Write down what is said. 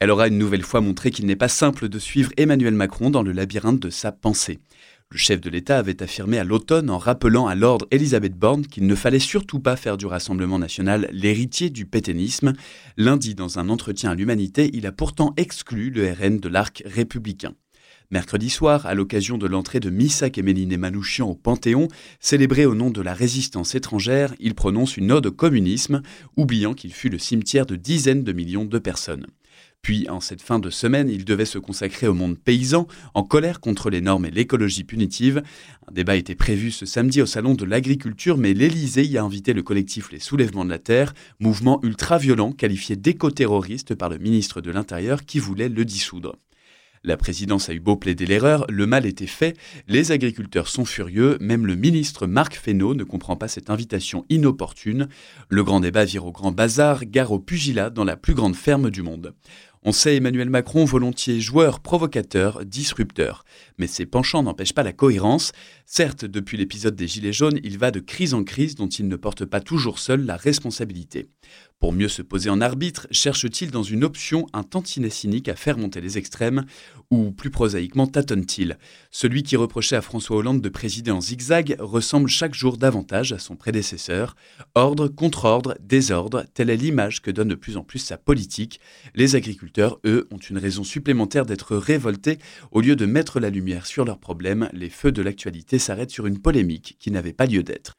Elle aura une nouvelle fois montré qu'il n'est pas simple de suivre Emmanuel Macron dans le labyrinthe de sa pensée. Le chef de l'État avait affirmé à l'automne en rappelant à l'ordre Elisabeth Borne qu'il ne fallait surtout pas faire du Rassemblement national l'héritier du pétainisme. Lundi, dans un entretien à l'Humanité, il a pourtant exclu le RN de l'arc républicain. Mercredi soir, à l'occasion de l'entrée de Missak et Manouchian au Panthéon, célébré au nom de la résistance étrangère, il prononce une ode au communisme, oubliant qu'il fut le cimetière de dizaines de millions de personnes. Puis, en cette fin de semaine, il devait se consacrer au monde paysan, en colère contre les normes et l'écologie punitive. Un débat était prévu ce samedi au Salon de l'Agriculture, mais l'Élysée y a invité le collectif Les Soulèvements de la Terre, mouvement ultra-violent qualifié d'éco-terroriste par le ministre de l'Intérieur qui voulait le dissoudre. La présidence a eu beau plaider l'erreur, le mal était fait, les agriculteurs sont furieux, même le ministre Marc Fesneau ne comprend pas cette invitation inopportune. Le grand débat vire au grand bazar, gare au pugilat dans la plus grande ferme du monde. On sait Emmanuel Macron volontiers joueur, provocateur, disrupteur. Mais ses penchants n'empêchent pas la cohérence. Certes, depuis l'épisode des Gilets jaunes, il va de crise en crise dont il ne porte pas toujours seul la responsabilité. Pour mieux se poser en arbitre, cherche-t-il dans une option un tantinet cynique à faire monter les extrêmes Ou plus prosaïquement tâtonne-t-il? Celui qui reprochait à François Hollande de présider en zigzag ressemble chaque jour davantage à son prédécesseur. Ordre, contre-ordre, désordre, telle est l'image que donne de plus en plus sa politique. Les agriculteurs, eux, ont une raison supplémentaire d'être révoltés. Au lieu de mettre la lumière sur leurs problèmes, les feux de l'actualité s'arrêtent sur une polémique qui n'avait pas lieu d'être.